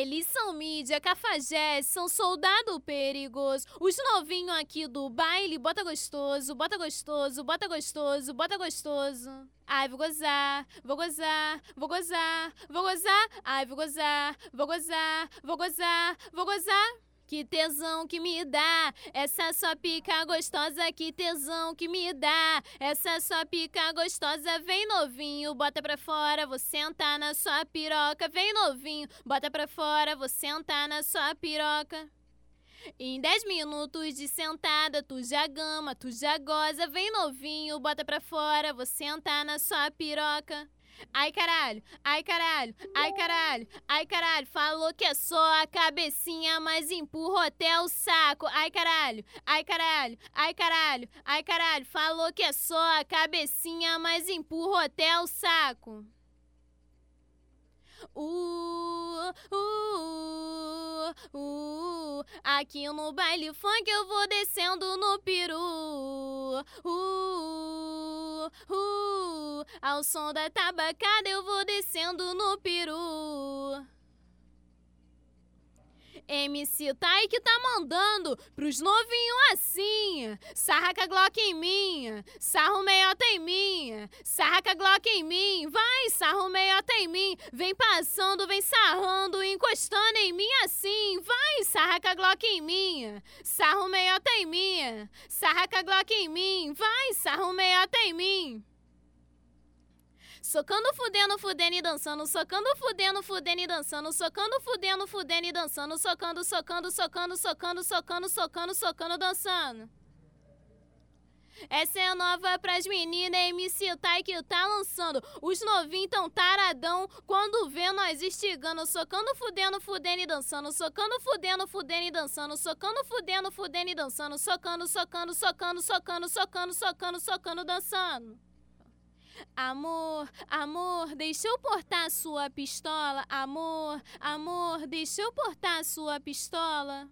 Eles são mídia, cafajeste, são soldado perigoso. Os novinhos aqui do baile, bota gostoso, bota gostoso, bota gostoso, bota gostoso. Ai, vou gozar, vou gozar, vou gozar, vou gozar. Ai, vou gozar, vou gozar, vou gozar, vou gozar. Que tesão que me dá, essa sua pica gostosa, que tesão que me dá, essa sua pica gostosa, vem novinho, bota pra fora, vou sentar na sua piroca, vem novinho, bota pra fora, vou sentar na sua piroca. Em 10 minutos de sentada, tu já gama, tu já goza, vem novinho, bota pra fora, vou sentar na sua piroca. Ai caralho, ai caralho, ai caralho, ai caralho. Falou que é só a cabecinha, mas empurra até o saco. Ai caralho, ai caralho, ai caralho, ai caralho. Falou que é só a cabecinha, mas empurra até o saco. Uh, uh, uh, aqui no baile funk eu vou descendo no peru. Ao som da tabacada eu vou descendo no peru. MC Tai que tá mandando pros novinhos assim. Sarraca Glock em mim, sarro meiota em mim, sarraca Glock em mim, vai, sarro meiota em mim. Vem passando, vem sarrando, encostando em mim assim. Vai, sarraca Glock em mim, sarro meiota em mim, sarraca Glock em mim, vai, sarro meiota em mim. Socando, fudendo, fudendo e dançando, socando, fudendo, fudendo e dançando, socando, fudendo, fudendo e dançando, socando, socando, socando, socando, socando, socando, socando, dançando. Essa é nova pras meninas, MC Tai que tá lançando. Os novinhos tão taradão quando vê nós estigando. Socando, fudendo, fudendo e dançando. Socando, fudendo, fudendo e dançando. Socando, fudendo, fudendo e dançando. Socando, socando, socando, socando, socando, socando, socando, dançando. Amor, amor, deixa eu portar sua pistola. Amor, amor, deixa eu portar sua pistola.